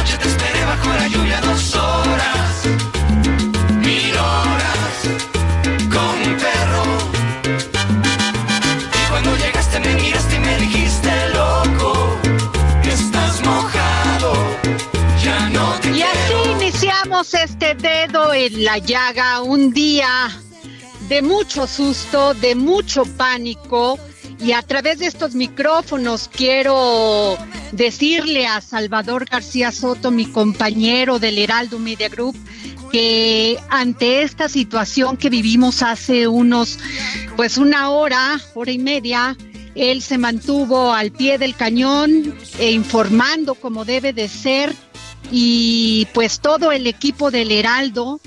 Noche te esperé bajo la lluvia dos horas, mil horas, con un perro. Y cuando llegaste me miraste y me dijiste loco, estás mojado, ya no te Y así iniciamos este dedo en la llaga, un día de mucho susto, de mucho pánico. Y a través de estos micrófonos quiero decirle a Salvador García Soto, mi compañero del Heraldo Media Group, que ante esta situación que vivimos hace unos, pues una hora, hora y media, él se mantuvo al pie del cañón e informando como debe de ser. Y pues todo el equipo del Heraldo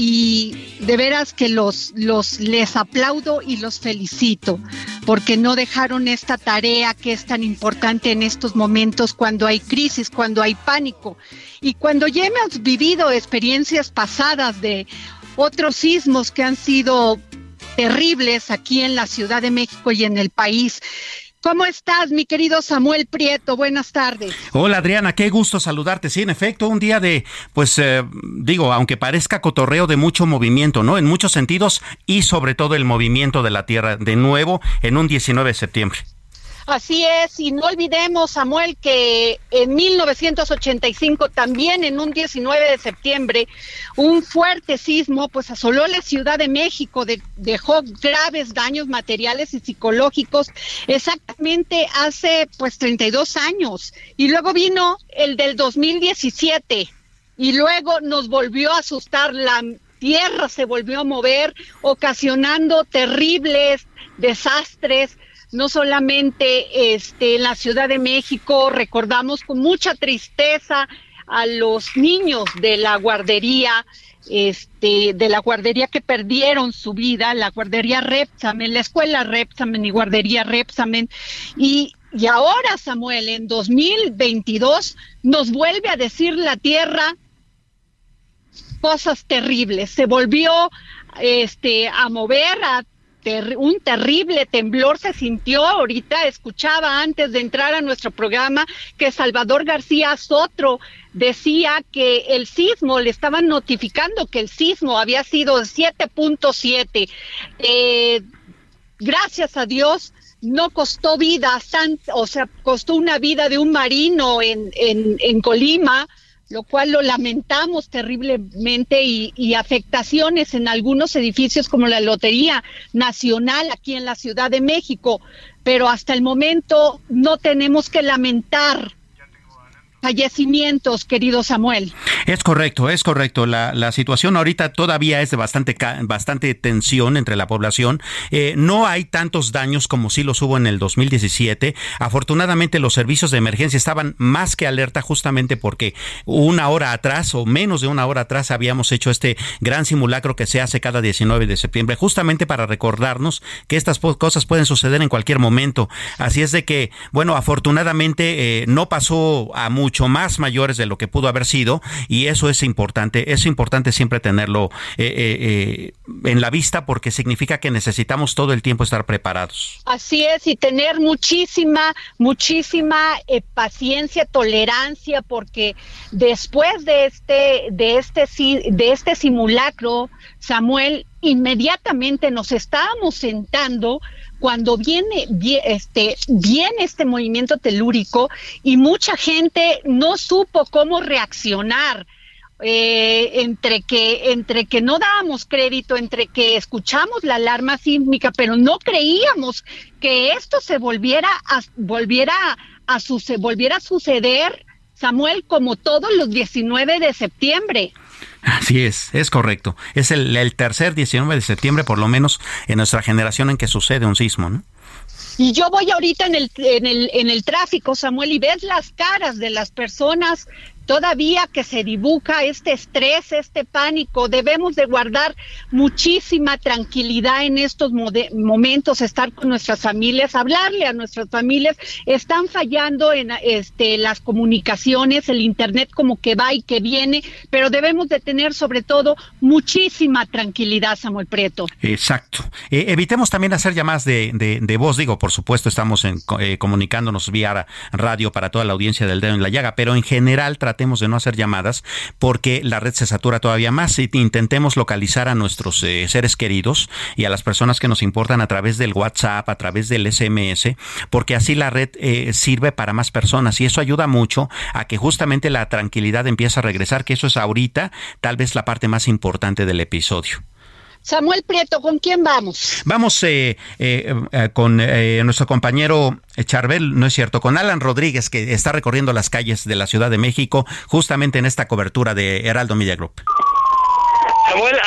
y de veras que los, los les aplaudo y los felicito porque no dejaron esta tarea que es tan importante en estos momentos cuando hay crisis, cuando hay pánico y cuando ya hemos vivido experiencias pasadas de otros sismos que han sido terribles aquí en la Ciudad de México y en el país. ¿Cómo estás, mi querido Samuel Prieto? Buenas tardes. Hola Adriana, qué gusto saludarte. Sí, en efecto, un día de, pues eh, digo, aunque parezca cotorreo de mucho movimiento, ¿no? En muchos sentidos y sobre todo el movimiento de la Tierra de nuevo en un 19 de septiembre. Así es, y no olvidemos, Samuel, que en 1985, también en un 19 de septiembre, un fuerte sismo pues asoló la Ciudad de México, de- dejó graves daños materiales y psicológicos exactamente hace pues 32 años. Y luego vino el del 2017 y luego nos volvió a asustar la tierra se volvió a mover ocasionando terribles desastres no solamente este, en la Ciudad de México, recordamos con mucha tristeza a los niños de la guardería, este, de la guardería que perdieron su vida, la guardería Repsamen, la escuela Repsamen y guardería Repsamen. Y, y ahora, Samuel, en 2022 nos vuelve a decir la tierra cosas terribles. Se volvió este, a mover, a un terrible temblor se sintió. Ahorita escuchaba antes de entrar a nuestro programa que Salvador García Sotro decía que el sismo, le estaban notificando que el sismo había sido de 7.7. Eh, gracias a Dios no costó vida, o sea, costó una vida de un marino en, en Colima, lo cual lo lamentamos terriblemente y, afectaciones en algunos edificios como la Lotería Nacional aquí en la Ciudad de México, pero hasta el momento no tenemos que lamentar fallecimientos, querido Samuel. Es correcto, es correcto. La, la situación ahorita todavía es de bastante, bastante tensión entre la población. Eh, no hay tantos daños como sí los hubo en el 2017. Afortunadamente los servicios de emergencia estaban más que alerta justamente porque una hora atrás o menos de una hora atrás habíamos hecho este gran simulacro que se hace cada 19 de septiembre justamente para recordarnos que estas cosas pueden suceder en cualquier momento. Así es de que, bueno, afortunadamente eh, no pasó a muchos mucho más mayores de lo que pudo haber sido y eso es importante, es importante siempre tenerlo eh, eh, en la vista porque significa que necesitamos todo el tiempo estar preparados. Así es, y tener muchísima, muchísima paciencia, tolerancia, porque después de este, de este, de este simulacro, Samuel, inmediatamente nos estábamos sentando cuando viene, este, viene este movimiento telúrico y mucha gente no supo cómo reaccionar. Eh, entre que entre que no dábamos crédito, entre que escuchamos la alarma sísmica, pero no creíamos que esto se volviera a, volviera a, volviera a suceder, Samuel, como todos los 19 de septiembre. Así es, es correcto. Es el, tercer 19 de septiembre, por lo menos en nuestra generación, en que sucede un sismo, ¿no? Y yo voy ahorita en el, en el, en el tráfico, Samuel, y ves las caras de las personas todavía que se dibuja este estrés, este pánico, debemos de guardar muchísima tranquilidad en estos momentos, estar con nuestras familias, hablarle a nuestras familias. Están fallando en este, las comunicaciones, el internet como que va y que viene, pero debemos de tener sobre todo muchísima tranquilidad, Samuel Prieto. Exacto. Eh, evitemos también hacer llamadas de, de, voz, digo, por supuesto estamos en, eh, comunicándonos vía radio para toda la audiencia del dedo en la llaga, pero en general tratamos tratemos de no hacer llamadas porque la red se satura todavía más. Y intentemos localizar a nuestros eh, seres queridos y a las personas que nos importan a través del WhatsApp, a través del SMS, porque así la red eh, sirve para más personas y eso ayuda mucho a que justamente la tranquilidad empiece a regresar, que eso es ahorita tal vez la parte más importante del episodio. Samuel Prieto, ¿con quién vamos? Vamos eh, eh, eh, con nuestro compañero Charbel, no es cierto, con Alan Rodríguez, que está recorriendo las calles de la Ciudad de México, justamente en esta cobertura de Heraldo Media Group.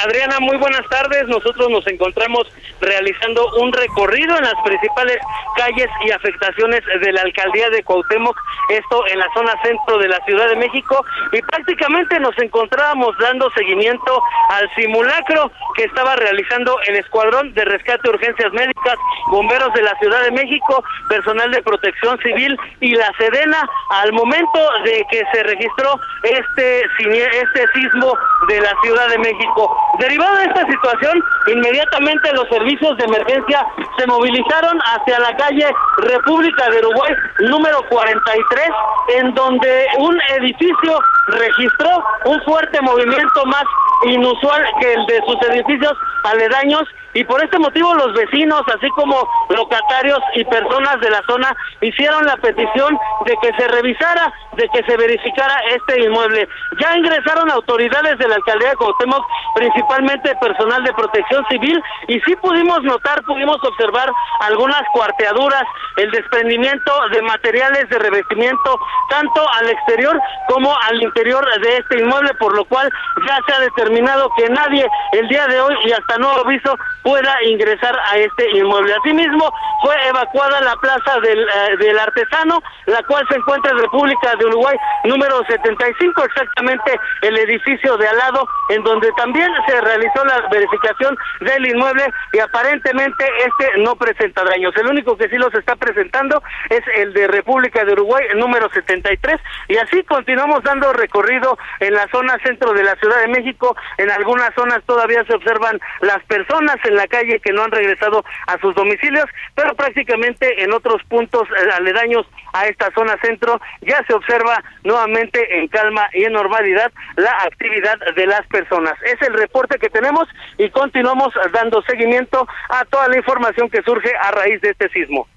Adriana, muy buenas tardes. Nosotros nos encontramos realizando un recorrido en las principales calles y afectaciones de la alcaldía de Cuauhtémoc, esto en la zona centro de la Ciudad de México, y prácticamente nos encontrábamos dando seguimiento al simulacro que estaba realizando el Escuadrón de Rescate de Urgencias Médicas, bomberos de la Ciudad de México, personal de protección civil y la Sedena al momento de que se registró este, este sismo de la Ciudad de México. Derivado de esta situación, inmediatamente los servicios de emergencia se movilizaron hacia la calle República de Uruguay número 43, en donde un edificio registró un fuerte movimiento más inusual que el de sus edificios aledaños y por este motivo los vecinos, así como locatarios y personas de la zona, hicieron la petición de que se revisara, de que se verificara este inmueble. Ya ingresaron autoridades de la alcaldía de Cuauhtémoc, principalmente personal de protección civil, y sí pudimos notar, pudimos observar algunas cuarteaduras, el desprendimiento de materiales de revestimiento, tanto al exterior como al interior de este inmueble, por lo cual ya se ha determinado que nadie el día de hoy y hasta nuevo aviso pueda ingresar a este inmueble. Asimismo, fue evacuada la plaza del, eh, del artesano, la cual se encuentra en República de Uruguay número 75, exactamente el edificio de al lado, en donde también se realizó la verificación del inmueble y aparentemente este no presenta daños. El único que sí los está presentando es el de República de Uruguay número 73 y así continuamos dando recorrido en la zona centro de la Ciudad de México. En algunas zonas todavía se observan las personas en la calle que no han regresado a sus domicilios, pero prácticamente en otros puntos eh, aledaños a esta zona centro ya se observa nuevamente en calma y en normalidad la actividad de las personas. Es el reporte que tenemos y continuamos dando seguimiento a toda la información que surge a raíz de este sismo.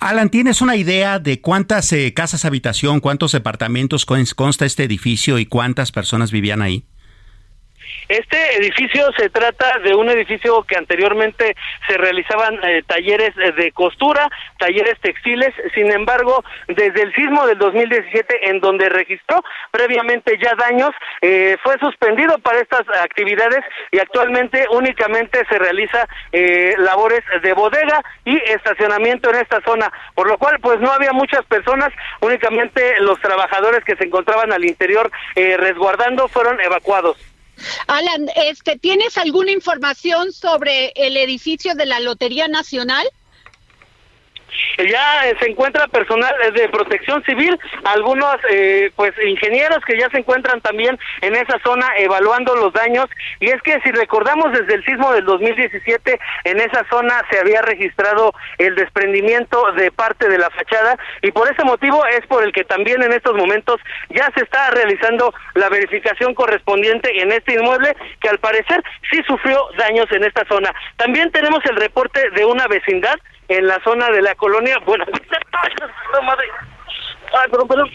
Alan, ¿tienes una idea de cuántas eh, casas habitación, cuántos departamentos consta este edificio y cuántas personas vivían ahí? Este edificio se trata de un edificio que anteriormente se realizaban eh, talleres eh, de costura, talleres textiles, sin embargo, desde el sismo del 2017, en donde registró previamente ya daños, eh, fue suspendido para estas actividades y actualmente únicamente se realiza labores de bodega y estacionamiento en esta zona, por lo cual pues no había muchas personas, únicamente los trabajadores que se encontraban al interior resguardando fueron evacuados. Alan, este, ¿tienes alguna información sobre el edificio de la Lotería Nacional? Ya se encuentra personal de protección civil, algunos eh, pues ingenieros que ya se encuentran también en esa zona evaluando los daños y es que si recordamos desde el sismo del 2017 en esa zona se había registrado el desprendimiento de parte de la fachada y por ese motivo es por el que también en estos momentos ya se está realizando la verificación correspondiente en este inmueble que al parecer sí sufrió daños en esta zona. También tenemos el reporte de una vecindad en la zona de la colonia. Bueno, Ay, perdón, perdón.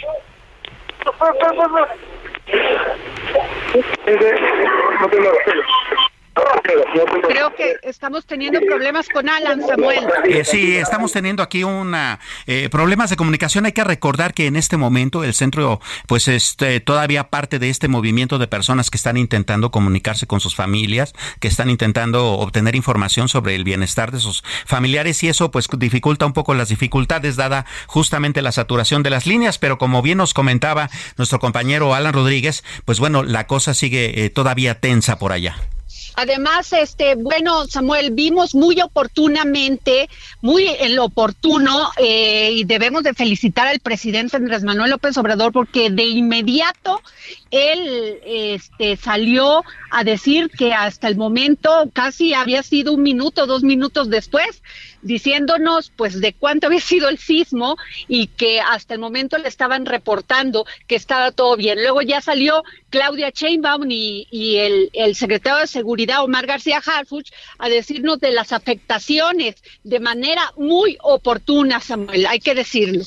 Creo que estamos teniendo problemas con Alan, Samuel. Eh, sí, estamos teniendo aquí una eh, problemas de comunicación. Hay que recordar que en este momento el centro, pues, este, todavía parte de este movimiento de personas que están intentando comunicarse con sus familias, que están intentando obtener información sobre el bienestar de sus familiares y eso, pues, dificulta un poco las dificultades dada justamente la saturación de las líneas. Pero como bien nos comentaba nuestro compañero Alan Rodríguez, pues bueno, la cosa sigue eh, todavía tensa por allá. Además, este, bueno, Samuel, vimos muy oportunamente, muy en lo oportuno, eh, y debemos de felicitar al presidente Andrés Manuel López Obrador porque de inmediato él este, salió a decir que hasta el momento casi había sido un minuto, dos minutos después, diciéndonos pues de cuánto había sido el sismo y que hasta el momento le estaban reportando que estaba todo bien. Luego ya salió Claudia Sheinbaum y, y el, el, secretario de Seguridad Omar García Harfuch a decirnos de las afectaciones de manera muy oportuna, Samuel, hay que decirlo.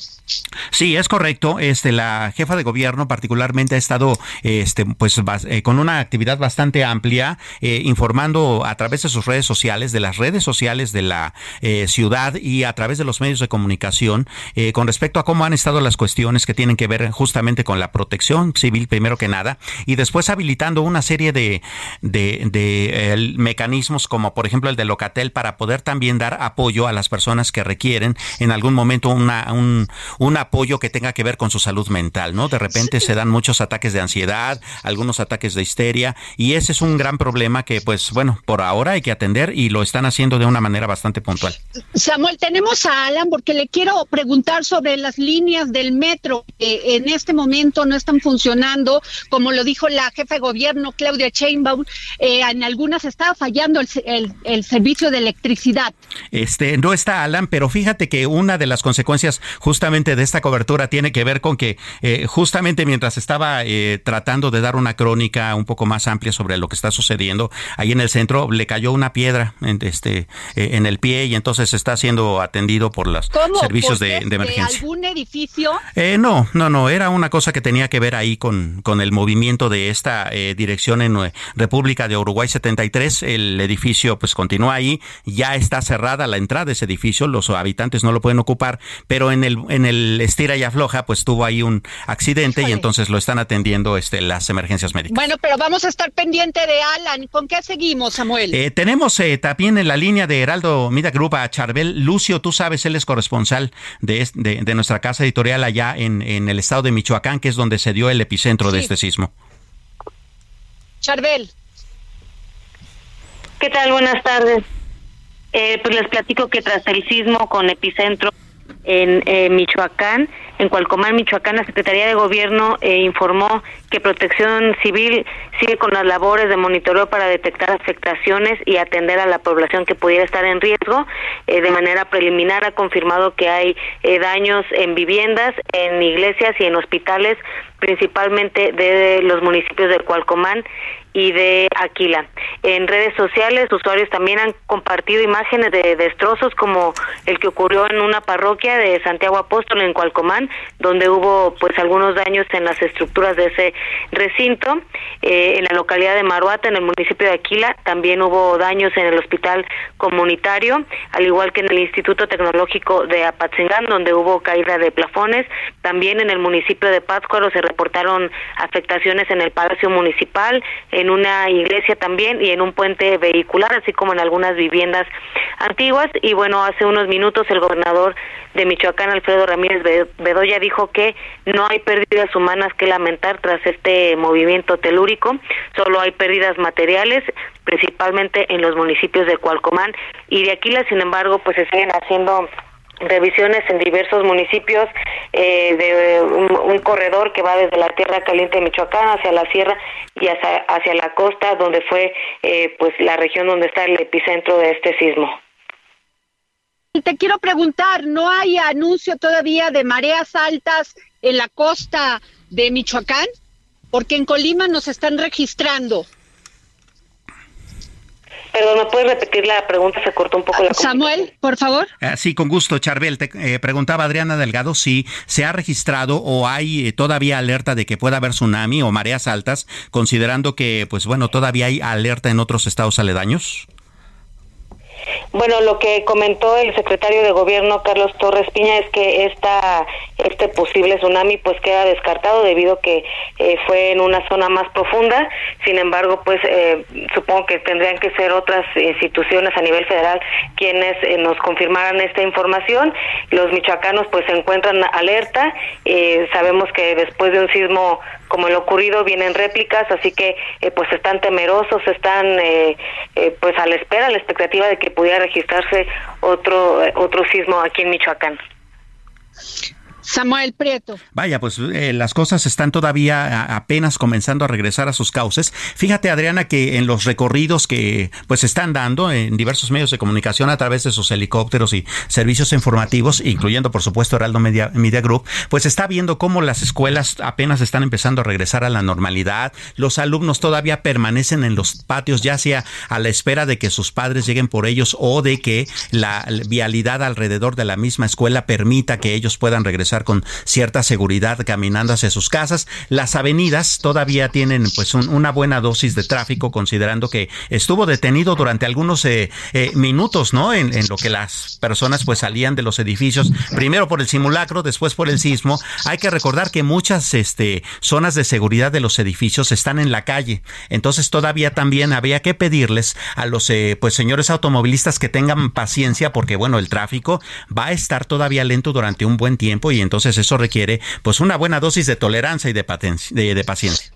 Sí, es correcto. Este, la jefa de gobierno particularmente ha estado, este, pues, eh, con una actividad bastante amplia, eh, informando a través de sus redes sociales, de las redes sociales de la eh, ciudad y a través de los medios de comunicación, eh, con respecto a cómo han estado las cuestiones que tienen que ver justamente con la protección civil, primero que nada, y después habilitando una serie de, de, de mecanismos como, por ejemplo, el de Locatel para poder también dar apoyo a las personas que requieren en algún momento una, un un apoyo que tenga que ver con su salud mental, ¿no? De repente se dan muchos ataques de ansiedad, algunos ataques de histeria, y ese es un gran problema que, pues, bueno, por ahora hay que atender y lo están haciendo de una manera bastante puntual. Samuel, tenemos a Alan porque le quiero preguntar sobre las líneas del metro que en este momento no están funcionando, como lo dijo la jefa de gobierno Claudia Sheinbaum, eh, en algunas estaba fallando el, el, el servicio de electricidad. Este, no está Alan, pero fíjate que una de las consecuencias justamente de esta cobertura tiene que ver con que eh, justamente mientras estaba eh, tratando de dar una crónica un poco más amplia sobre lo que está sucediendo ahí en el centro, le cayó una piedra en, este, eh, en el pie y entonces está siendo atendido por los servicios de, de, emergencia. ¿Algún edificio? no, no, no, era una cosa que tenía que ver ahí con, con el movimiento de esta dirección en República de Uruguay 73. El edificio pues continúa ahí, ya está cerrada la entrada de ese edificio, los habitantes no lo pueden ocupar, pero en el, en el estira y afloja, pues tuvo ahí un accidente y entonces lo están atendiendo este, las emergencias médicas. Bueno, pero vamos a estar pendiente de Alan. ¿Con qué seguimos, Samuel? Eh, tenemos eh, también en la línea de Heraldo Mida Group a Charbel Lucio. Tú sabes, él es corresponsal de, de, de nuestra casa editorial allá en, en, el estado de Michoacán, que es donde se dio el epicentro sí. de este sismo. Charbel. ¿Qué tal? Buenas tardes. Eh, pues les platico que tras el sismo con epicentro en eh, Michoacán, en Cualcomán, Michoacán, la Secretaría de Gobierno eh, informó que Protección Civil sigue con las labores de monitoreo para detectar afectaciones y atender a la población que pudiera estar en riesgo. Eh, de manera preliminar ha confirmado que hay eh, daños en viviendas, en iglesias y en hospitales, principalmente de los municipios de Cualcomán y de Aquila. En redes sociales, usuarios también han compartido imágenes de destrozos como el que ocurrió en una parroquia de Santiago Apóstol en Cualcomán, donde hubo pues algunos daños en las estructuras de ese recinto. Eh, en la localidad de Maruata, en el municipio de Aquila, también hubo daños en el hospital comunitario, al igual que en el Instituto Tecnológico de Apatzingán, donde hubo caída de plafones. También en el municipio de Pátzcuaro se reportaron afectaciones en el Palacio Municipal, una iglesia también y en un puente vehicular, así como en algunas viviendas antiguas. Y bueno, hace unos minutos el gobernador de Michoacán, Alfredo Ramírez Bedoya, dijo que no hay pérdidas humanas que lamentar tras este movimiento telúrico, solo hay pérdidas materiales, principalmente en los municipios de Cualcomán y de Aquila, sin embargo, pues se siguen haciendo revisiones en diversos municipios eh, de un, corredor que va desde la tierra caliente de Michoacán hacia la sierra y hacia, hacia la costa donde fue eh, pues la región donde está el epicentro de este sismo. Te quiero preguntar, ¿no hay anuncio todavía de mareas altas en la costa de Michoacán? Porque en Colima nos están registrando. Perdón, ¿me puedes repetir la pregunta? Se cortó un poco la Samuel, por favor. Ah, sí, con gusto, Charbel. Te eh, preguntaba Adriana Delgado si se ha registrado o hay eh, todavía alerta de que pueda haber tsunami o mareas altas, considerando que, pues bueno, todavía hay alerta en otros estados aledaños. Bueno, lo que comentó el secretario de Gobierno Carlos Torres Piña es que esta este posible tsunami pues queda descartado debido que eh, fue en una zona más profunda. Sin embargo, pues eh, supongo que tendrían que ser otras instituciones a nivel federal quienes eh, nos confirmaran esta información. Los michoacanos pues se encuentran alerta. sabemos que después de un sismo como el ocurrido vienen réplicas, así que pues están temerosos, están pues a la espera, a la expectativa de que pudiera registrarse otro otro sismo aquí en Michoacán. Samuel Prieto. Vaya, pues eh, las cosas están todavía apenas comenzando a regresar a sus cauces. Fíjate, Adriana, que en los recorridos que pues están dando en diversos medios de comunicación a través de sus helicópteros y servicios informativos, incluyendo por supuesto Heraldo Media, Media Group, pues está viendo cómo las escuelas apenas están empezando a regresar a la normalidad. Los alumnos todavía permanecen en los patios, ya sea a la espera de que sus padres lleguen por ellos o de que la vialidad alrededor de la misma escuela permita que ellos puedan regresar con cierta seguridad caminando hacia sus casas. Las avenidas todavía tienen pues una buena dosis de tráfico considerando que estuvo detenido durante algunos eh, eh, minutos, ¿no? En, lo que las personas pues salían de los edificios, primero por el simulacro, después por el sismo. Hay que recordar que muchas este, zonas de seguridad de los edificios están en la calle. Entonces todavía también había que pedirles a los eh, pues señores automovilistas que tengan paciencia porque bueno, el tráfico va a estar todavía lento durante un buen tiempo y entonces eso requiere pues una buena dosis de tolerancia y de, de, paciencia.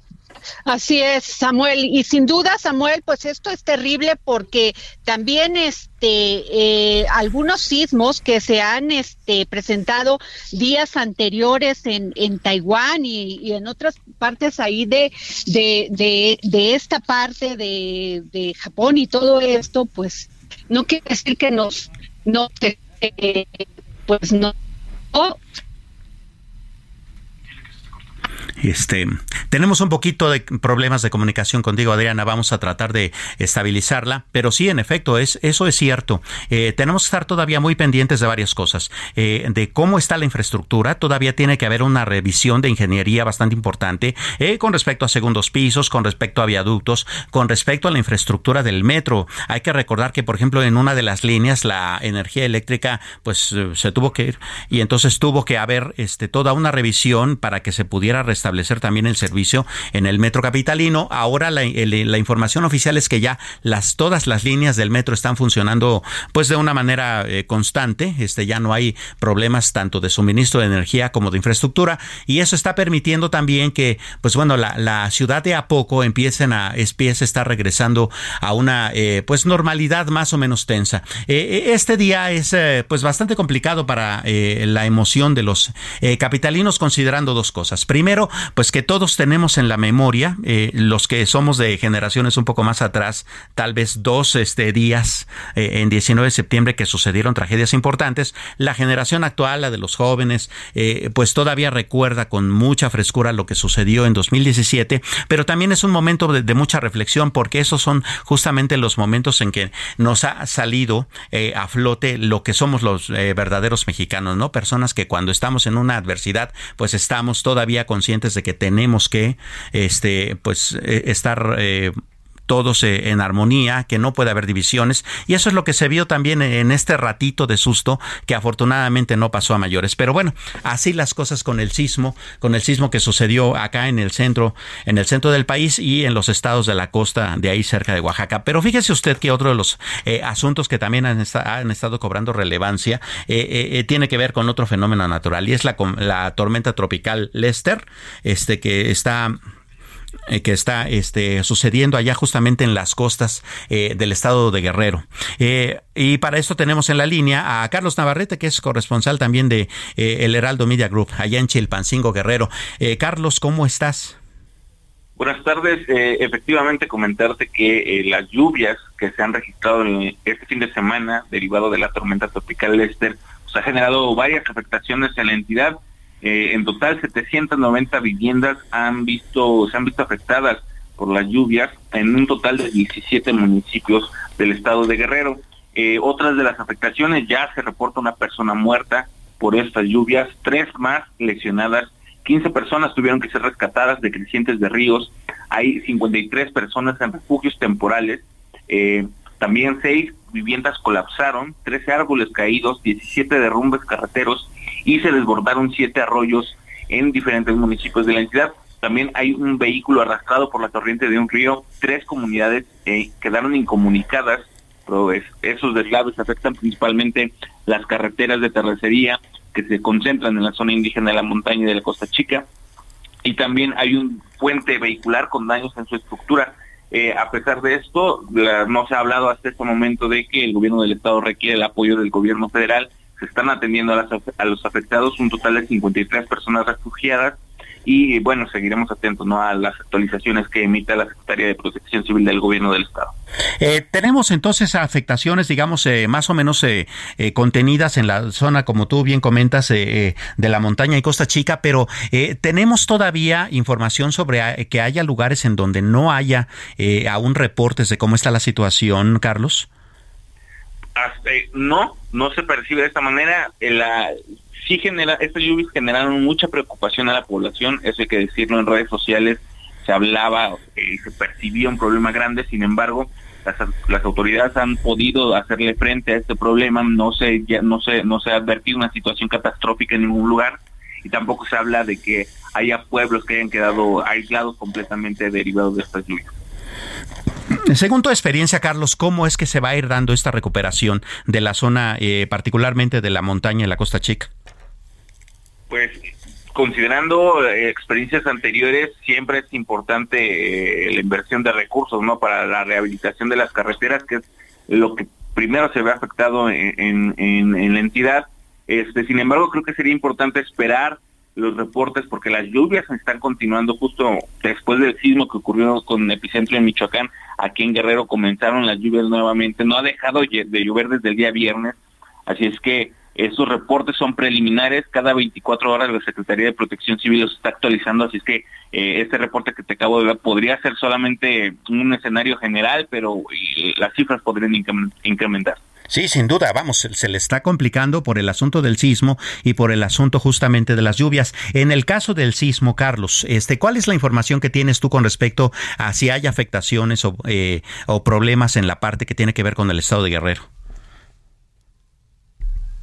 Así es, Samuel. Y sin duda, Samuel, pues esto es terrible porque también este eh, algunos sismos que se han este, presentado días anteriores en, en Taiwán y, en otras partes ahí de, de, de, esta parte de, de, Japón y todo esto, pues no quiere decir que nos no eh, pues no Este, tenemos un poquito de problemas de comunicación contigo, Adriana. Vamos a tratar de estabilizarla, pero sí, en efecto, es eso es cierto. Eh, tenemos que estar todavía muy pendientes de varias cosas, eh, de cómo está la infraestructura. Todavía tiene que haber una revisión de ingeniería bastante importante eh, con respecto a segundos pisos, con respecto a viaductos, con respecto a la infraestructura del metro. Hay que recordar que, por ejemplo, en una de las líneas la energía eléctrica, pues se tuvo que ir y entonces tuvo que haber este toda una revisión para que se pudiera restablecer también el servicio en el metro capitalino. Ahora la, información oficial es que ya las todas las líneas del metro están funcionando pues de una manera eh, constante. Este ya no hay problemas tanto de suministro de energía como de infraestructura y eso está permitiendo también que pues bueno la, ciudad de a poco empiecen a empiece a estar regresando a una eh, pues normalidad más o menos tensa. Eh, este día es pues bastante complicado para la emoción de los capitalinos considerando dos cosas. Primero, pues que todos tenemos en la memoria, eh, los que somos de generaciones un poco más atrás, tal vez dos este, días eh, en 19 de septiembre que sucedieron tragedias importantes, la generación actual, la de los jóvenes, eh, pues todavía recuerda con mucha frescura lo que sucedió en 2017, pero también es un momento de, mucha reflexión porque esos son justamente los momentos en que nos ha salido a flote lo que somos los verdaderos mexicanos, ¿no? Personas que cuando estamos en una adversidad, pues estamos todavía conscientes de que tenemos que este pues eh, estar eh, todos eh, en armonía, que no puede haber divisiones. Y eso es lo que se vio también en este ratito de susto, que afortunadamente no pasó a mayores. Pero bueno, así las cosas con el sismo, con el sismo que sucedió acá en el centro, en el centro del país y en los estados de la costa de ahí cerca de Oaxaca. Pero fíjese usted que otro de los eh, asuntos que también han, estado cobrando relevancia eh, tiene que ver con otro fenómeno natural y es la, la tormenta tropical Lester, este que está eh, que está este, sucediendo allá justamente en las costas eh, del estado de Guerrero. Eh, y para esto tenemos en la línea a Carlos Navarrete, que es corresponsal también de El Heraldo Media Group, allá en Chilpancingo Guerrero. Carlos, ¿cómo estás? Buenas tardes. efectivamente, comentarte que las lluvias que se han registrado en este fin de semana, derivado de la tormenta tropical Lester, pues, ha generado varias afectaciones en la entidad eh, en total, 790 viviendas han visto, se han visto afectadas por las lluvias en un total de 17 municipios del estado de Guerrero. Eh, otras de las afectaciones ya se reporta una persona muerta por estas lluvias, tres más lesionadas, 15 personas tuvieron que ser rescatadas de crecientes de ríos, hay 53 personas en refugios temporales, eh, también seis viviendas colapsaron, 13 árboles caídos, 17 derrumbes carreteros y se desbordaron siete arroyos en diferentes municipios de la entidad. También hay un vehículo arrastrado por la corriente de un río. Tres comunidades eh, quedaron incomunicadas, esos deslaves afectan principalmente las carreteras de terracería que se concentran en la zona indígena de la montaña y de la Costa Chica. Y también hay un puente vehicular con daños en su estructura. Eh, a pesar de esto, no se ha hablado hasta este momento de que el gobierno del estado requiere el apoyo del gobierno federal están atendiendo a, los afectados, un total de 53 personas refugiadas y bueno, seguiremos atentos ¿no? a las actualizaciones que emita la Secretaría de Protección Civil del Gobierno del Estado. Eh, tenemos entonces afectaciones, digamos, eh, más o menos eh, contenidas en la zona, como tú bien comentas, de la montaña y Costa Chica, pero tenemos todavía información sobre que haya lugares en donde no haya aún reportes de cómo está la situación, Carlos. Eh, no, no se percibe de esta manera. Eh, la, sí genera, estas lluvias generaron mucha preocupación a la población, eso hay que decirlo en redes sociales, se hablaba y se percibía un problema grande, sin embargo, las, las, autoridades han podido hacerle frente a este problema, no se, no se, no se ha advertido una situación catastrófica en ningún lugar y tampoco se habla de que haya pueblos que hayan quedado aislados completamente derivados de estas lluvias. Según tu experiencia, Carlos, ¿cómo es que se va a ir dando esta recuperación de la zona, eh, particularmente de la montaña y la Costa Chica? Pues considerando eh, experiencias anteriores, siempre es importante eh, la inversión de recursos, ¿no? Para la rehabilitación de las carreteras, que es lo que primero se ve afectado en, en la entidad. Este, sin embargo, creo que sería importante esperar los reportes porque las lluvias están continuando justo después del sismo que ocurrió con epicentro en Michoacán. Aquí en Guerrero comenzaron las lluvias nuevamente. No ha dejado de llover desde el día viernes. Así es que esos reportes son preliminares. Cada 24 horas la Secretaría de Protección Civil los está actualizando. Así es que eh, este reporte que te acabo de dar podría ser solamente un escenario general, pero las cifras podrían incrementar. Sí, sin duda, vamos, se le está complicando por el asunto del sismo y por el asunto justamente de las lluvias. En el caso del sismo, Carlos, este, ¿cuál es la información que tienes tú con respecto a si hay afectaciones o, eh, problemas en la parte que tiene que ver con el estado de Guerrero?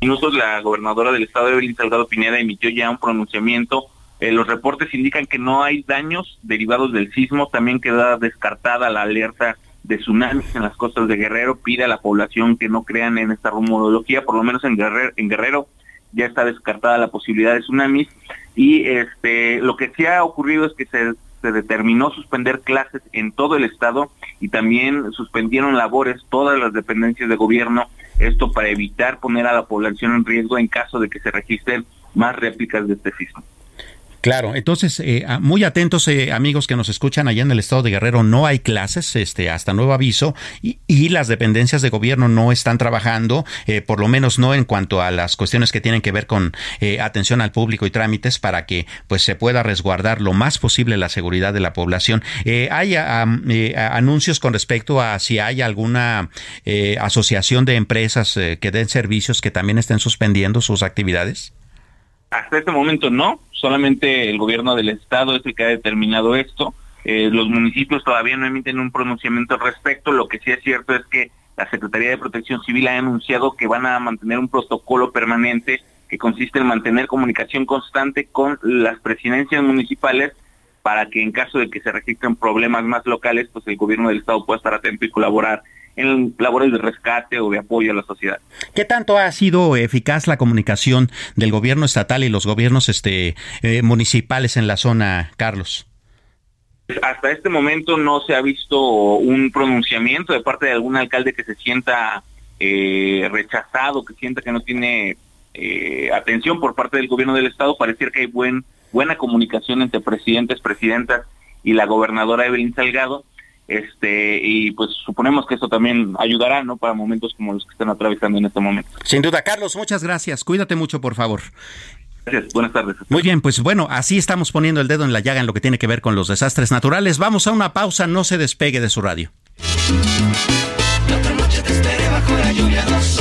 Nosotros, la gobernadora del estado, Evelyn Salgado Pineda, emitió ya un pronunciamiento. Eh, los reportes indican que no hay daños derivados del sismo. También queda descartada la alerta de tsunamis en las costas de Guerrero, pide a la población que no crean en esta rumorología, por lo menos en Guerrero, en Guerrero ya está descartada la posibilidad de tsunamis y este lo que sí ha ocurrido es que se, se determinó suspender clases en todo el estado y también suspendieron labores todas las dependencias de gobierno, esto para evitar poner a la población en riesgo en caso de que se registren más réplicas de este sismo. Claro, entonces eh, muy atentos eh, amigos que nos escuchan allá en el estado de Guerrero, no hay clases este, hasta nuevo aviso y, las dependencias de gobierno no están trabajando, eh, por lo menos no en cuanto a las cuestiones que tienen que ver con atención al público y trámites para que pues se pueda resguardar lo más posible la seguridad de la población. hay anuncios con respecto a si hay alguna asociación de empresas que den servicios que también estén suspendiendo sus actividades. Hasta este momento no, solamente el gobierno del estado es el que ha determinado esto. Eh, los municipios todavía no emiten un pronunciamiento al respecto. Lo que sí es cierto es que la Secretaría de Protección Civil ha anunciado que van a mantener un protocolo permanente que consiste en mantener comunicación constante con las presidencias municipales para que en caso de que se registren problemas más locales, pues el gobierno del estado pueda estar atento y colaborar en labores de rescate o de apoyo a la sociedad. ¿Qué tanto ha sido eficaz la comunicación del gobierno estatal y los gobiernos este, eh, municipales en la zona, Carlos? hasta este momento no se ha visto un pronunciamiento de parte de algún alcalde que se sienta eh, rechazado, que sienta que no tiene eh, atención por parte del gobierno del estado. Pareciera que hay buen, buena comunicación entre presidentes, presidentas y la gobernadora Evelyn Salgado. Este, y pues suponemos que eso también ayudará, ¿no? Para momentos como los que están atravesando en este momento. Sin duda, Carlos, muchas gracias. Cuídate mucho, por favor. Gracias, buenas tardes. Muy bien, pues bueno, así estamos poniendo el dedo en la llaga en lo que tiene que ver con los desastres naturales. Vamos a una pausa, no se despegue de su radio. La otra noche te esperé bajo la lluvia dos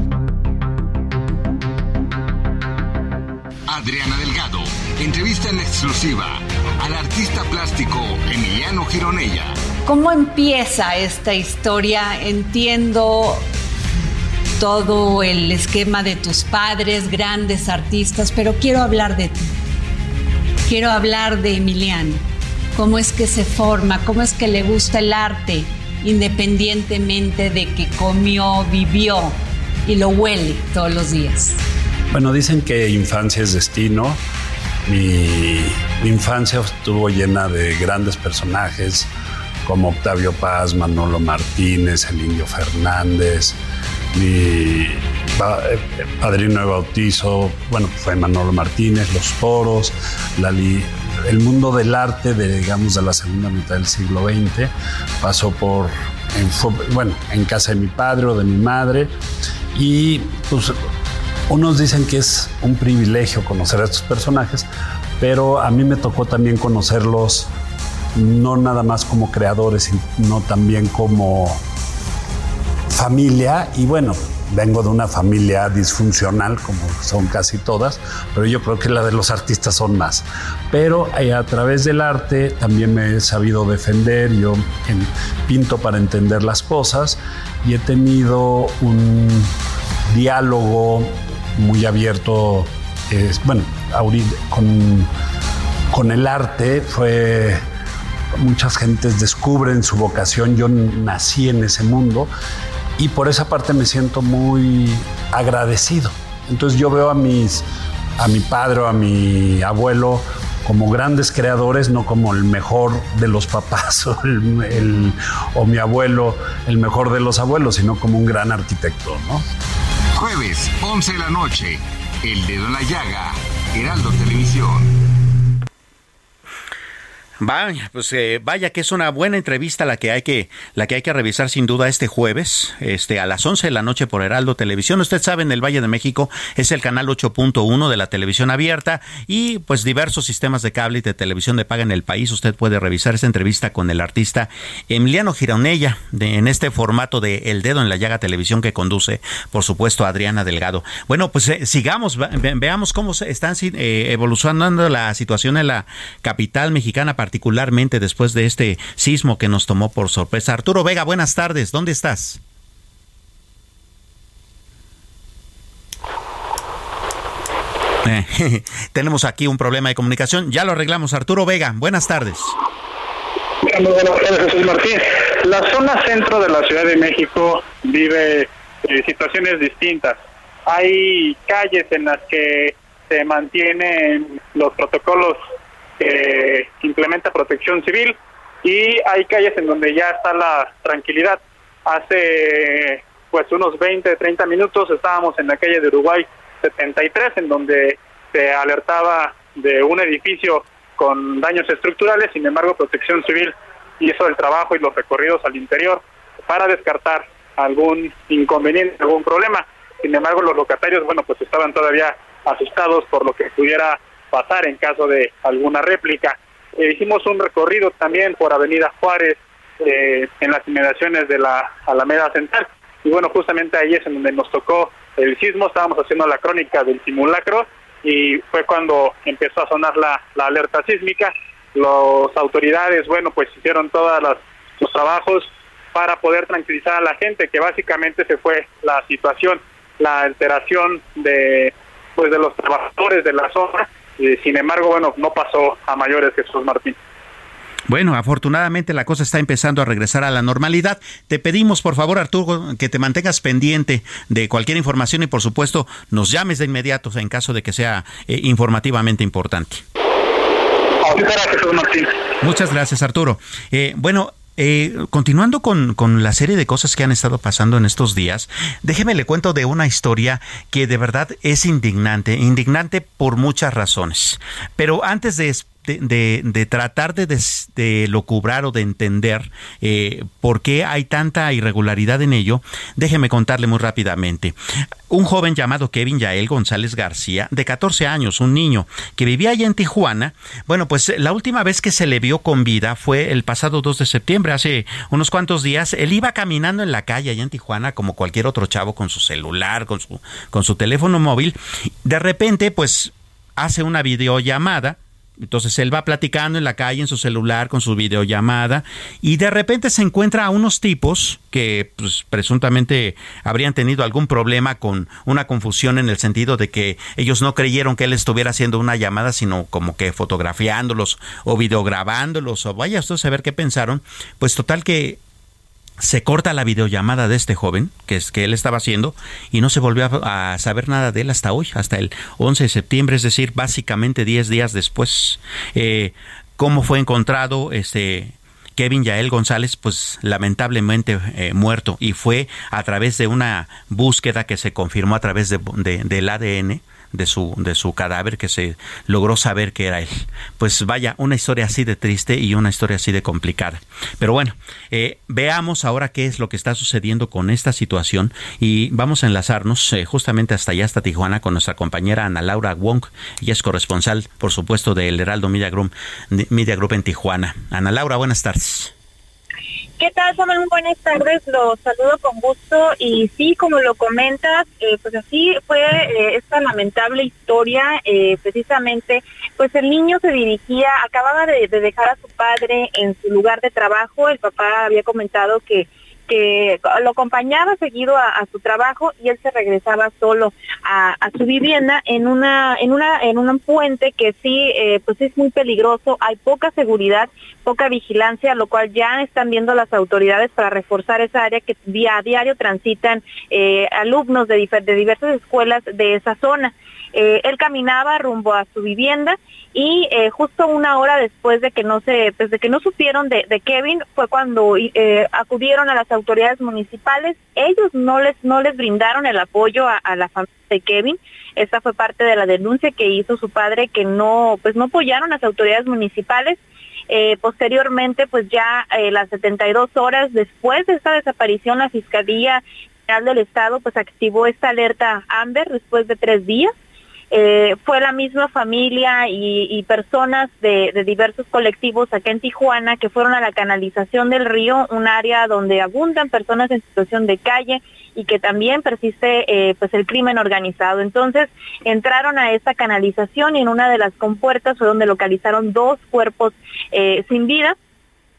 Adriana Delgado entrevista en exclusiva al artista plástico Emiliano Gironella. ¿Cómo empieza esta historia? Entiendo todo el esquema de tus padres, grandes artistas, pero quiero hablar de ti. Quiero hablar de Emiliano. ¿Cómo es que se forma? ¿Cómo es que le gusta el arte? Independientemente de que comió, vivió y lo huele todos los días. Bueno, dicen que infancia es destino. Mi, infancia estuvo llena de grandes personajes como Octavio Paz, Manolo Martínez, el Indio Fernández, mi eh, padrino de bautizo, bueno, fue Manolo Martínez, Los Toros, el mundo del arte, de, digamos, de la segunda mitad del siglo XX, pasó por, bueno, en casa de mi padre o de mi madre, y pues unos dicen que es un privilegio conocer a estos personajes, pero a mí me tocó también conocerlos no nada más como creadores, sino también como familia. Y bueno, vengo de una familia disfuncional, como son casi todas, pero yo creo que la de los artistas son más. Pero eh, a través del arte también me he sabido defender, yo pinto para entender las cosas y he tenido un diálogo muy abierto, bueno, con, con el arte fue muchas gentes descubren su vocación, yo nací en ese mundo y por esa parte me siento muy agradecido. Entonces yo veo a mis a mi padre o a mi abuelo como grandes creadores, no como el mejor de los papás o, o mi abuelo, el mejor de los abuelos, sino como un gran arquitecto, ¿no? Jueves, 11 de la noche. El dedo en la llaga. Heraldo Televisión. Vaya, pues eh, vaya que es una buena entrevista la que hay que la que hay que revisar sin duda este jueves, este a las 11 de la noche por Heraldo Televisión. Usted sabe, en el Valle de México es el canal 8.1 de la televisión abierta y pues diversos sistemas de cable y de televisión de paga en el país. Usted puede revisar esta entrevista con el artista Emiliano Gironella de, en este formato de El Dedo en la Llaga Televisión que conduce, por supuesto, Adriana Delgado. Bueno, pues eh, sigamos, veamos cómo se están eh, evolucionando la situación en la capital mexicana particularmente después de este sismo que nos tomó por sorpresa. Arturo Vega, buenas tardes, ¿dónde estás? Eh, tenemos aquí un problema de comunicación, ya lo arreglamos. Arturo Vega, buenas tardes. Muy buenas tardes, Jesús Martín. La zona centro de la Ciudad de México vive eh, situaciones distintas. Hay calles en las que se mantienen los protocolos que implementa protección civil y hay calles en donde ya está la tranquilidad. Hace pues unos 20, 30 minutos estábamos en la calle de Uruguay 73 en donde se alertaba de un edificio con daños estructurales, sin embargo Protección Civil hizo el trabajo y los recorridos al interior para descartar algún inconveniente, algún problema. Sin embargo, los locatarios, bueno, pues estaban todavía asustados por lo que pudiera pasar en caso de alguna réplica. Eh, hicimos un recorrido también por Avenida Juárez eh, en las inmediaciones de la Alameda Central y bueno, justamente ahí es en donde nos tocó el sismo, estábamos haciendo la crónica del simulacro y fue cuando empezó a sonar la, alerta sísmica. Las autoridades, bueno, pues hicieron todos los trabajos para poder tranquilizar a la gente, que básicamente se fue la situación, la alteración de pues de los trabajadores de la zona sin embargo, bueno, no pasó a mayores Jesús Martín. Bueno, afortunadamente la cosa está empezando a regresar a la normalidad. Te pedimos, por favor, Arturo, que te mantengas pendiente de cualquier información y, por supuesto, nos llames de inmediato en caso de que sea eh, informativamente importante. Muchas gracias, Arturo. Eh, bueno, eh, continuando con, con, la serie de cosas que han estado pasando en estos días, déjeme le cuento de una historia que de verdad es indignante, indignante por muchas razones. Pero antes de de, tratar de, de, locubrar o de entender eh, por qué hay tanta irregularidad en ello, déjeme contarle muy rápidamente. Un joven llamado Kevin Yael González García, de 14 años, un niño que vivía allá en Tijuana, bueno, pues la última vez que se le vio con vida fue el pasado 2 de septiembre, hace unos cuantos días. Él iba caminando en la calle allá en Tijuana como cualquier otro chavo con su celular, con su, con su teléfono móvil. De repente, pues hace una videollamada entonces él va platicando en la calle en su celular con su videollamada y de repente se encuentra a unos tipos que pues, presuntamente habrían tenido algún problema con una confusión en el sentido de que ellos no creyeron que él estuviera haciendo una llamada, sino como que fotografiándolos o videograbándolos o vaya a saber qué pensaron. Pues total que se corta la videollamada de este joven, que es que él estaba haciendo, y no se volvió a, saber nada de él hasta hoy, hasta el 11 de septiembre, es decir, básicamente 10 días después. Eh, ¿Cómo fue encontrado este Kevin Yael González, pues lamentablemente eh, muerto, y fue a través de una búsqueda que se confirmó a través de, del ADN de su, de su cadáver que se logró saber que era él. Pues vaya, una historia así de triste y una historia así de complicada. Pero bueno, eh, veamos ahora qué es lo que está sucediendo con esta situación y vamos a enlazarnos eh, justamente hasta allá, hasta Tijuana, con nuestra compañera Ana Laura Wong. Ella es corresponsal, por supuesto, del Heraldo Media Group, Media Group en Tijuana. Ana Laura, buenas tardes. ¿Qué tal, Samuel? Muy buenas tardes, los saludo con gusto. Y sí, como lo comentas, eh, pues así fue eh, esta lamentable historia, eh, precisamente, pues el niño se dirigía, acababa de dejar a su padre en su lugar de trabajo, el papá había comentado que que lo acompañaba seguido a, su trabajo y él se regresaba solo a, su vivienda en una en una en un puente que sí eh, pues es muy peligroso. Hay poca seguridad poca vigilancia lo cual ya están viendo las autoridades para reforzar esa área que día a diario transitan eh, alumnos de, de diversas escuelas de esa zona eh, él caminaba rumbo a su vivienda y eh, justo una hora después de que no se, pues que no supieron de, Kevin fue cuando eh, acudieron a las autoridades municipales. Ellos no les no les brindaron el apoyo a, la familia de Kevin. Esa fue parte de la denuncia que hizo su padre que no pues no apoyaron las autoridades municipales posteriormente, pues ya las 72 horas después de esta desaparición, la Fiscalía General del Estado pues activó esta alerta Amber después de tres días. Eh, fue la misma familia y, personas de, diversos colectivos acá en Tijuana que fueron a la canalización del río, un área donde abundan personas en situación de calle y que también persiste eh, pues el crimen organizado. Entonces entraron a esta canalización y en una de las compuertas fue donde localizaron dos cuerpos eh, sin vida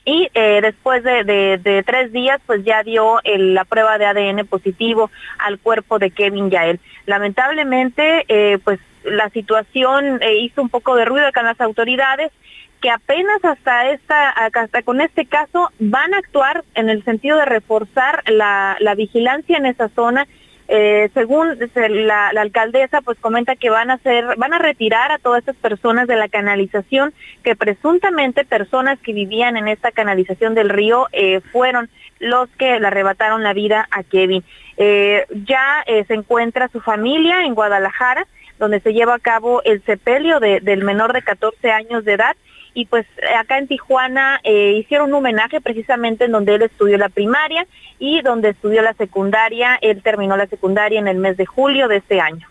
y eh, después de, tres días pues ya dio la prueba de ADN positivo al cuerpo de Kevin Yael. Lamentablemente eh, pues la situación eh, hizo un poco de ruido en las autoridades que apenas hasta esta hasta con este caso van a actuar en el sentido de reforzar la, la vigilancia en esa zona eh, según la, alcaldesa, pues comenta que van a van a retirar a todas estas personas de la canalización, que presuntamente personas que vivían en esta canalización del río eh, fueron los que le arrebataron la vida a Kevin. Eh, ya se encuentra su familia en Guadalajara, donde se lleva a cabo el sepelio del menor de 14 años de edad y pues acá en Tijuana eh, hicieron un homenaje precisamente en donde él estudió la primaria y donde estudió la secundaria. Él terminó la secundaria en el mes de julio de este año.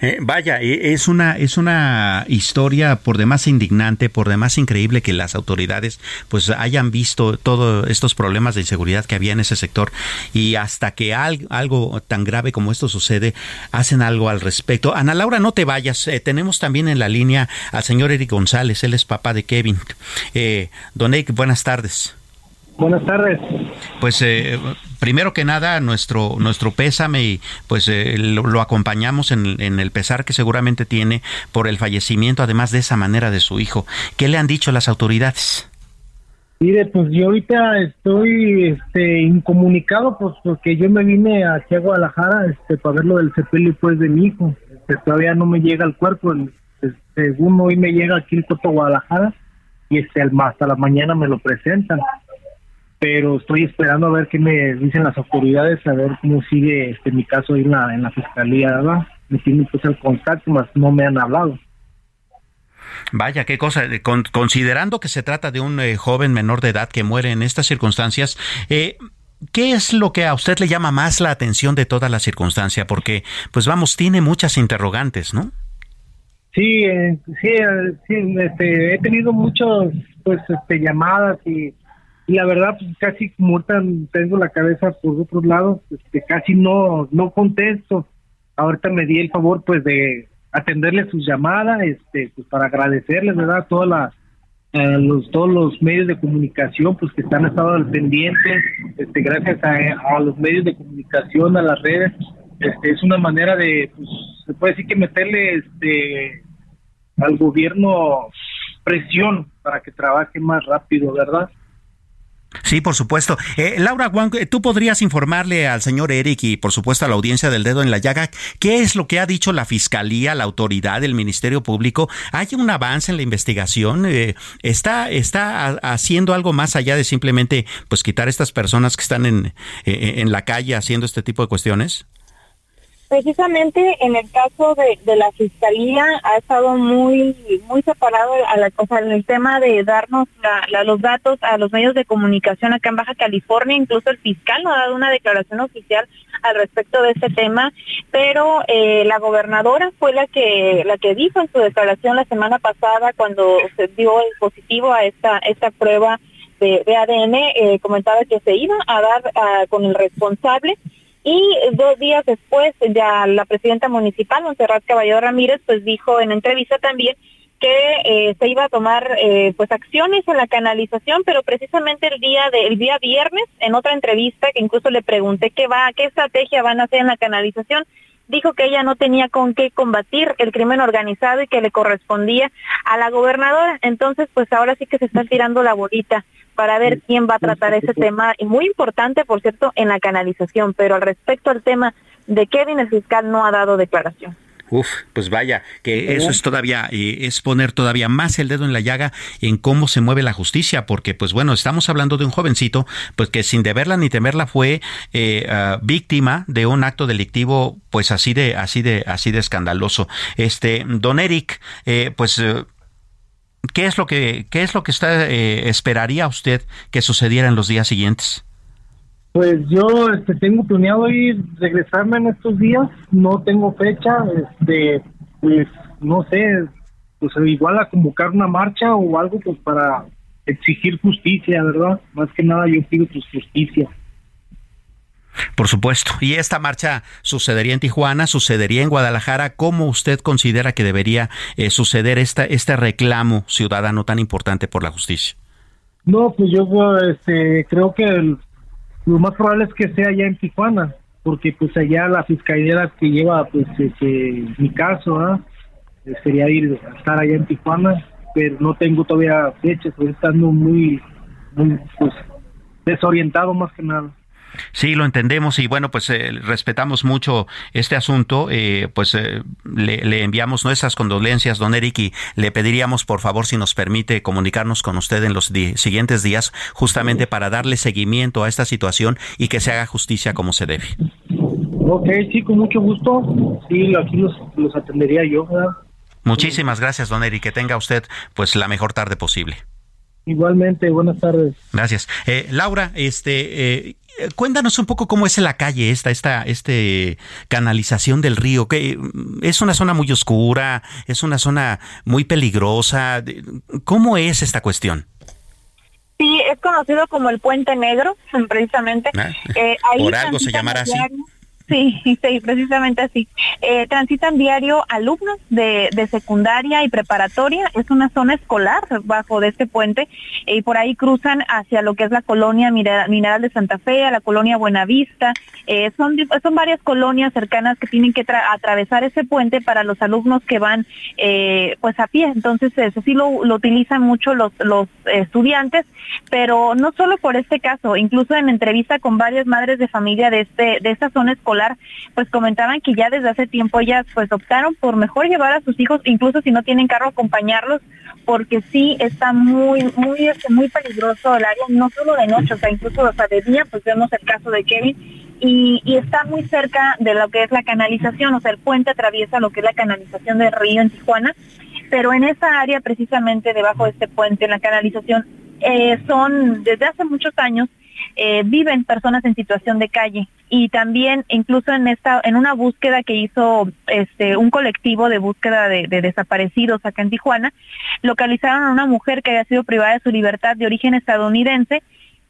Eh, vaya, e, es una, es una historia por demás indignante, por demás increíble que las autoridades pues hayan visto todos estos problemas de inseguridad que había en ese sector y hasta que algo tan grave como esto sucede, hacen algo al respecto. Ana Laura, no te vayas. Eh, tenemos también en la línea al señor Eric González, él es papá de Kevin. Eh, don Eric, buenas tardes. Buenas tardes. Pues eh, primero que nada, nuestro, nuestro pésame y pues eh, lo, acompañamos en, en, el pesar que seguramente tiene por el fallecimiento, además de esa manera de su hijo. ¿Qué le han dicho las autoridades? Mire, pues yo ahorita estoy este, incomunicado, pues porque yo me vine aquí a Guadalajara este, para ver lo del sepelio pues de mi hijo. Este, todavía no me llega el cuerpo, este, según hoy me llega aquí el Coto Guadalajara y este, hasta la mañana me lo presentan pero estoy esperando a ver qué me dicen las autoridades, a ver cómo sigue este mi caso ahí en la, en la fiscalía, ¿verdad? Me tienen pues el contacto, más no me han hablado. Vaya, qué cosa. considerando que se trata de un eh, joven menor de edad que muere en estas circunstancias, eh, ¿qué es lo que a usted le llama más la atención de toda la circunstancia? Porque, pues vamos, tiene muchas interrogantes, ¿no? Sí, eh, sí, sí este, he tenido muchos, pues, este, llamadas y y la verdad pues casi muerta tengo la cabeza por otros lados este casi no no contesto. Ahorita me di el favor pues de atenderle sus llamadas este pues para agradecerles verdad todas las eh, los todos los medios de comunicación pues que están estado al pendiente. Este gracias a, a, los medios de comunicación a las redes. Este es una manera de pues se puede decir que meterle este al gobierno presión para que trabaje más rápido verdad Sí, por supuesto. Eh, Laura Wang, eh, tú podrías informarle al señor Eric y por supuesto a la audiencia del dedo en la llaga qué es lo que ha dicho la Fiscalía, la autoridad, el Ministerio Público. ¿Hay un avance en la investigación? Eh, ¿Está, está haciendo algo más allá de simplemente pues quitar a estas personas que están en, en la calle haciendo este tipo de cuestiones? Precisamente en el caso de, de la fiscalía ha estado muy muy separado a la, o en el tema de darnos los datos a los medios de comunicación acá en Baja California, incluso el fiscal no ha dado una declaración oficial al respecto de este tema, pero eh, la gobernadora fue la que la que dijo en su declaración la semana pasada cuando se dio el positivo a esta esta prueba de, ADN, eh, comentaba que se iba a dar ah, con el responsable y dos días después, ya la presidenta municipal, Montserrat Caballero Ramírez, pues dijo en entrevista también que eh, se iba a tomar eh, pues acciones en la canalización, pero precisamente el día de, día viernes, en otra entrevista que incluso le pregunté qué va, qué estrategia van a hacer en la canalización, dijo que ella no tenía con qué combatir el crimen organizado y que le correspondía a la gobernadora. Entonces, pues ahora sí que se está tirando la bolita para ver quién va a tratar ese tema, y muy importante, por cierto, en la canalización, pero al respecto al tema de Kevin, el fiscal no ha dado declaración. Uf, pues vaya, que eso es todavía, eh, es poner todavía más el dedo en la llaga en cómo se mueve la justicia, porque pues bueno, estamos hablando de un jovencito, pues que sin deberla ni temerla fue eh, ah, víctima de un acto delictivo, pues así de, así de, así de escandaloso. Este, don Eric, eh, pues ¿qué es lo que, qué es lo que usted eh, esperaría usted que sucediera en los días siguientes? Pues yo este, tengo planeado ir, regresarme en estos días, no tengo fecha, este, pues no sé, pues igual a convocar una marcha o algo pues para exigir justicia, ¿verdad? Más que nada yo pido pues justicia. Por supuesto. Y esta marcha sucedería en Tijuana, sucedería en Guadalajara. ¿Cómo usted considera que debería eh, suceder esta, este reclamo ciudadano tan importante por la justicia? No, pues yo este, creo que lo más probable es que sea allá en Tijuana, porque pues allá la fiscalía que lleva pues este, mi caso, eh, sería ir a estar allá en Tijuana, pero no tengo todavía fechas, estoy estando muy, muy pues, desorientado más que nada. Sí, lo entendemos y bueno, pues eh, respetamos mucho este asunto. Eh, pues eh, le, enviamos nuestras condolencias, don Eric, y le pediríamos por favor si nos permite comunicarnos con usted en los siguientes días, justamente para darle seguimiento a esta situación y que se haga justicia como se debe. Ok, sí, con mucho gusto. Sí, aquí los, los atendería yo. Muchísimas gracias, don Eric. Que tenga usted pues la mejor tarde posible. Igualmente, buenas tardes. Gracias. Laura, este, eh, cuéntanos un poco cómo es la calle esta, esta, este canalización del río, que mm, es una zona muy oscura, es una zona muy peligrosa. ¿Cómo es esta cuestión? Sí, es conocido como el Puente Negro, precisamente. Ah, eh, por algo se llamará así. Sí, sí, precisamente así. Eh, transitan diario alumnos de, de, secundaria y preparatoria. Es una zona escolar bajo de este puente y por ahí cruzan hacia lo que es la colonia Mineral de Santa Fe, a la colonia Buenavista. Eh, son, son varias colonias cercanas que tienen que atravesar ese puente para los alumnos que van eh, pues a pie. Entonces eso sí lo, lo utilizan mucho los, los estudiantes, pero no solo por este caso, incluso en entrevista con varias madres de familia de, este, de esta zona pues comentaban que ya desde hace tiempo ellas pues optaron por mejor llevar a sus hijos, incluso si no tienen carro, acompañarlos, porque sí está muy, muy, este, muy peligroso el área, no solo de noche, o sea, incluso hasta de día, pues vemos el caso de Kevin, y, está muy cerca de lo que es la canalización, o sea, el puente atraviesa lo que es la canalización del río en Tijuana, pero en esa área, precisamente debajo de este puente, en la canalización, eh, son desde hace muchos años eh, viven personas en situación de calle. Y también incluso en esta en una búsqueda que hizo este un colectivo de búsqueda de, de, desaparecidos acá en Tijuana localizaron a una mujer que había sido privada de su libertad de origen estadounidense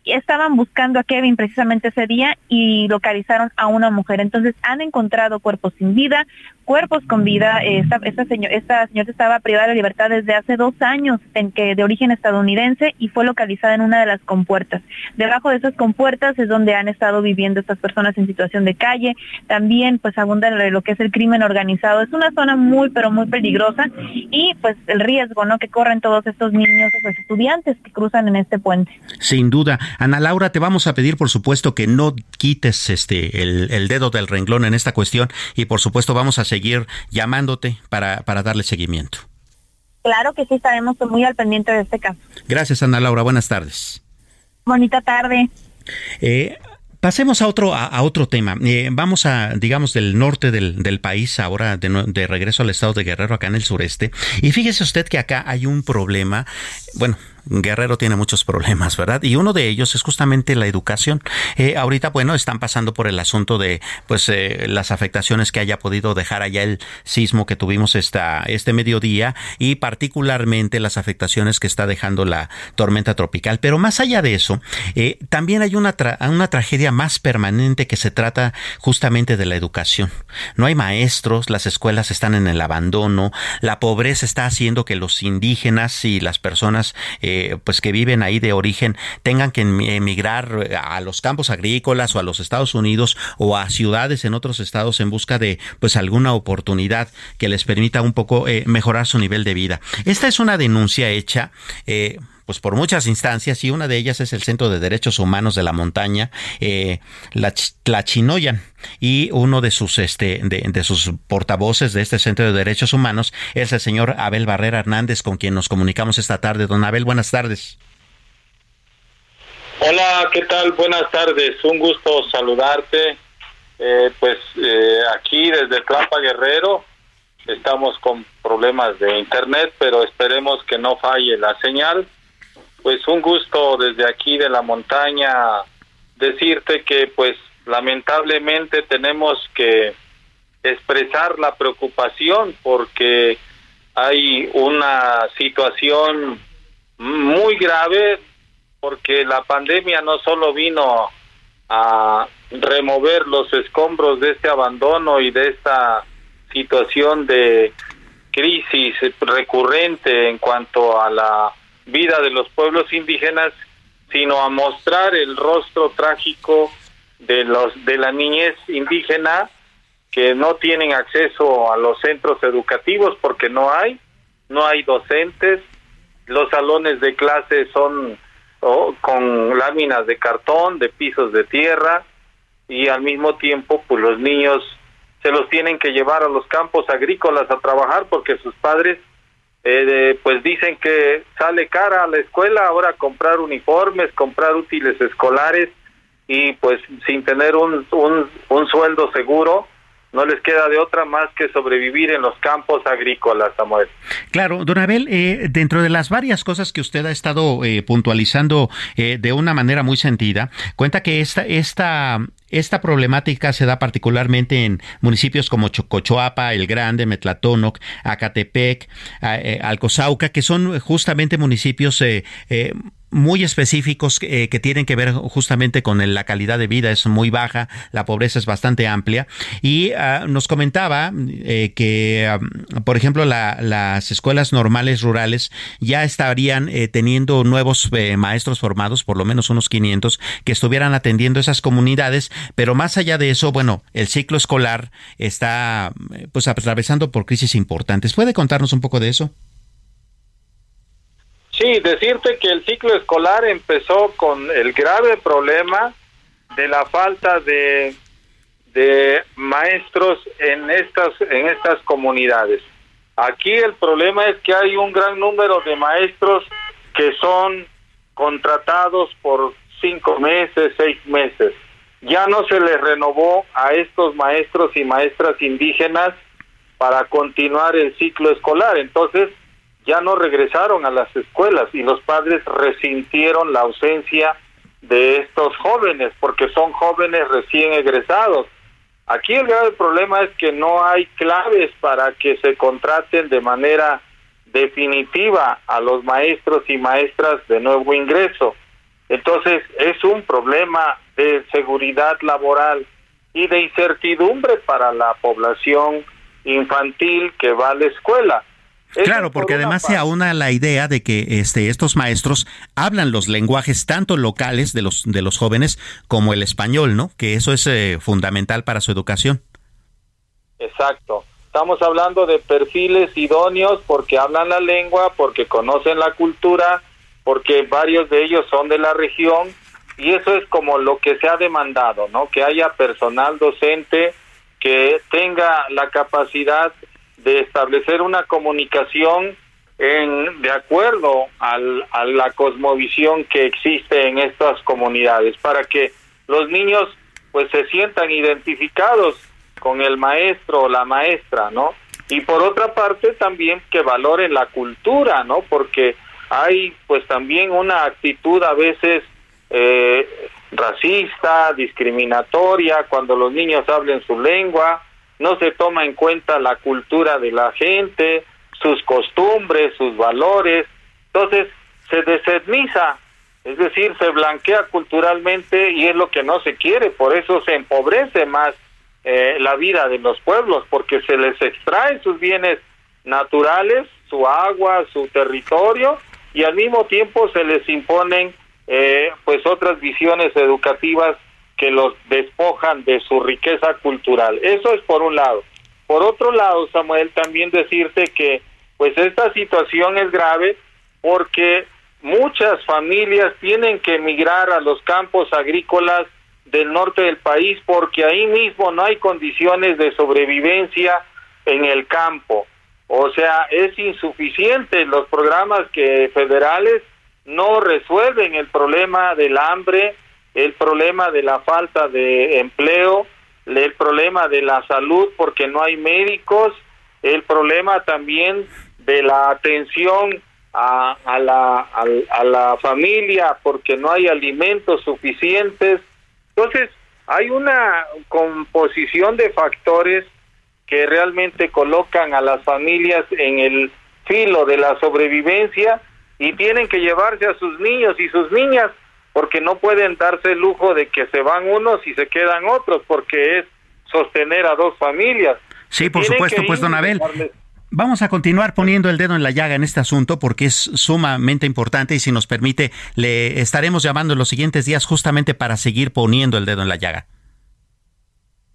estaban buscando a Kevin precisamente ese día y localizaron a una mujer. Entonces han encontrado cuerpos sin vida, cuerpos con vida. Esta, esta, señor, esta señora estaba privada de libertad desde hace dos años, en que de origen estadounidense, y fue localizada en una de las compuertas. Debajo de esas compuertas es donde han estado viviendo estas personas en situación de calle. También pues abunda lo que es el crimen organizado. Es una zona muy pero muy peligrosa y pues el riesgo no que corren todos estos niños, los estudiantes que cruzan en este puente. Sin duda. Ana Laura, te vamos a pedir, por supuesto, que no quites este el, dedo del renglón en esta cuestión y, por supuesto, vamos a seguir llamándote para, para darle seguimiento. Claro que sí, estaremos muy al pendiente de este caso. Gracias, Ana Laura. Buenas tardes. Bonita tarde. Eh, Pasemos a otro, a, otro tema. Eh, vamos a, digamos, del norte del, del país, ahora de, de, regreso al estado de Guerrero, acá en el sureste. Y fíjese usted que acá hay un problema, bueno, Guerrero tiene muchos problemas, ¿verdad? Y uno de ellos es justamente la educación. Eh, ahorita, bueno, están pasando por el asunto de, pues, eh, las afectaciones que haya podido dejar allá el sismo que tuvimos esta, este mediodía y particularmente las afectaciones que está dejando la tormenta tropical. Pero más allá de eso, eh, también hay una, una tragedia más permanente que se trata justamente de la educación. No hay maestros, las escuelas están en el abandono, la pobreza está haciendo que los indígenas y las personas pues que viven ahí de origen tengan que emigrar a los campos agrícolas o a los Estados Unidos o a ciudades en otros estados en busca de pues alguna oportunidad que les permita un poco eh, mejorar su nivel de vida. Esta es una denuncia hecha eh, pues por muchas instancias y una de ellas es el Centro de Derechos Humanos de la Montaña, eh, la, Chinoyan y uno de sus este de, de, sus portavoces de este Centro de Derechos Humanos es el señor Abel Barrera Hernández con quien nos comunicamos esta tarde. Don Abel, buenas tardes. Hola, ¿qué tal? Buenas tardes. Un gusto saludarte. Eh, pues eh, aquí desde Tlapa Guerrero estamos con problemas de internet, pero esperemos que no falle la señal. Pues un gusto desde aquí de la montaña decirte que pues lamentablemente tenemos que expresar la preocupación porque hay una situación muy grave porque la pandemia no solo vino a remover los escombros de este abandono y de esta situación de crisis recurrente en cuanto a la vida de los pueblos indígenas, sino a mostrar el rostro trágico de los de la niñez indígena que no tienen acceso a los centros educativos porque no hay, no hay docentes, los salones de clase son con láminas de cartón, de pisos de tierra y al mismo tiempo pues los niños se los tienen que llevar a los campos agrícolas a trabajar porque sus padres eh, pues dicen que sale cara a la escuela ahora comprar uniformes, comprar útiles escolares y pues sin tener un, un, un sueldo seguro no les queda de otra más que sobrevivir en los campos agrícolas, Samuel. Claro, don Abel, eh, dentro de las varias cosas que usted ha estado eh, puntualizando eh, de una manera muy sentida, cuenta que esta, esta, esta problemática se da particularmente en municipios como Chocochoapa, El Grande, Metlatónoc, Acatepec, Alcozauca, que son justamente municipios muy específicos eh, que tienen que ver justamente con la calidad de vida es muy baja, la pobreza es bastante amplia y ah, nos comentaba eh, que, ah, por ejemplo, las escuelas normales rurales ya estarían eh, teniendo nuevos maestros formados, por lo menos unos 500, que estuvieran atendiendo esas comunidades, pero más allá de eso, bueno, el ciclo escolar está pues atravesando por crisis importantes. ¿Puede contarnos un poco de eso? Sí, decirte que el ciclo escolar empezó con el grave problema de la falta de, de maestros en estas, en estas comunidades. Aquí el problema es que hay un gran número de maestros que son contratados por cinco meses, seis meses. Ya no se les renovó a estos maestros y maestras indígenas para continuar el ciclo escolar. Entonces, ya no regresaron a las escuelas y los padres resintieron la ausencia de estos jóvenes porque son jóvenes recién egresados. Aquí el grave problema es que no hay claves para que se contraten de manera definitiva a los maestros y maestras de nuevo ingreso. Entonces es un problema de seguridad laboral y de incertidumbre para la población infantil que va a la escuela. Claro, porque además se aúna la idea de que este, estos maestros hablan los lenguajes tanto locales de los, de los jóvenes como el español, ¿no? Que eso es eh, fundamental para su educación. Exacto. Estamos hablando de perfiles idóneos porque hablan la lengua, porque conocen la cultura, porque varios de ellos son de la región y eso es como lo que se ha demandado, ¿no? Que haya personal docente que tenga la capacidad de establecer una comunicación en, de acuerdo al, a la cosmovisión que existe en estas comunidades, para que los niños pues se sientan identificados con el maestro o la maestra, ¿no? Y por otra parte también que valoren la cultura, ¿no? Porque hay pues también una actitud a veces eh, racista, discriminatoria, cuando los niños hablen su lengua, no se toma en cuenta la cultura de la gente, sus costumbres, sus valores, entonces se desetniza, es decir, se blanquea culturalmente y es lo que no se quiere, por eso se empobrece más eh, la vida de los pueblos, porque se les extrae sus bienes naturales, su agua, su territorio, y al mismo tiempo se les imponen eh, pues otras visiones educativas que los despojan de su riqueza cultural. Eso es por un lado. Por otro lado, Samuel, también decirte que pues esta situación es grave porque muchas familias tienen que emigrar a los campos agrícolas del norte del país porque ahí mismo no hay condiciones de sobrevivencia en el campo. O sea, es insuficiente los programas que federales no resuelven el problema del hambre, el problema de la falta de empleo, el problema de la salud porque no hay médicos el problema también de la atención a, la, a, a la familia porque no hay alimentos suficientes. Entonces, hay una composición de factores que realmente colocan a las familias en el filo de la sobrevivencia y tienen que llevarse a sus niños y sus niñas porque no pueden darse el lujo de que se van unos y se quedan otros porque es sostener a dos familias. Sí, por supuesto, pues don Abel. Vamos a continuar poniendo el dedo en la llaga en este asunto porque es sumamente importante y si nos permite le estaremos llamando en los siguientes días justamente para seguir poniendo el dedo en la llaga.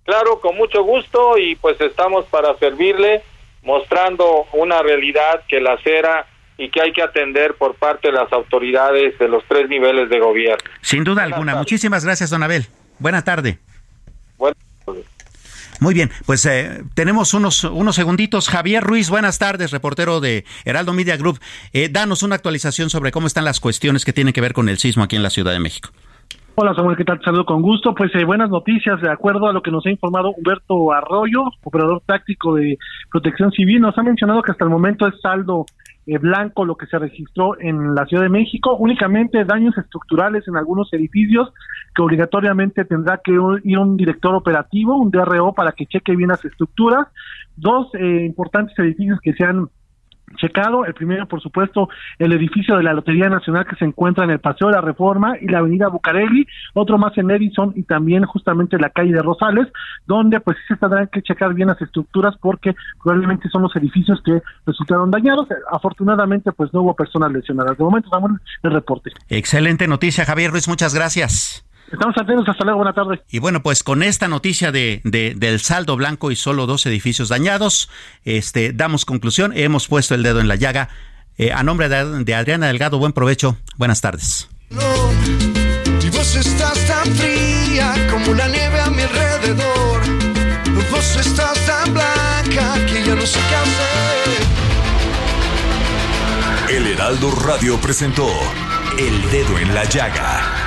Claro, con mucho gusto y pues estamos para servirle mostrando una realidad que la cera y que hay que atender por parte de las autoridades de los tres niveles de gobierno. Sin duda alguna. Muchísimas gracias, don Abel. Buena tarde. Muy bien, pues eh, tenemos unos, unos segunditos. Javier Ruiz, buenas tardes, reportero de Heraldo Media Group. Eh, danos una actualización sobre cómo están las cuestiones que tienen que ver con el sismo aquí en la Ciudad de México. Hola Samuel, ¿qué tal? Te saludo con gusto. Pues eh, buenas noticias, de acuerdo a lo que nos ha informado Humberto Arroyo, operador táctico de Protección Civil, nos ha mencionado que hasta el momento es saldo eh, blanco lo que se registró en la Ciudad de México, únicamente daños estructurales en algunos edificios que obligatoriamente tendrá que ir un director operativo, un DRO, para que cheque bien las estructuras. Dos eh, importantes edificios que se han checado. El primero, por supuesto, el edificio de la Lotería Nacional que se encuentra en el Paseo de la Reforma y la Avenida Bucareli, otro más en Edison y también justamente la calle de Rosales, donde pues sí se tendrán que checar bien las estructuras porque probablemente son los edificios que resultaron dañados. Afortunadamente, pues no hubo personas lesionadas. De momento, damos el reporte. Excelente noticia, Javier Ruiz, muchas gracias. Estamos atentos, hasta luego, buena tarde. Y bueno, pues con esta noticia de, de, del saldo blanco y solo dos edificios dañados, este, damos conclusión, hemos puesto el dedo en la llaga. Eh, a nombre de, de, Adriana Delgado, buen provecho, buenas tardes. Mi voz está tan fría como la nieve a mi alrededor. Mi voz está tan blanca que ya no sé qué hacer. El Heraldo Radio presentó El Dedo en la Llaga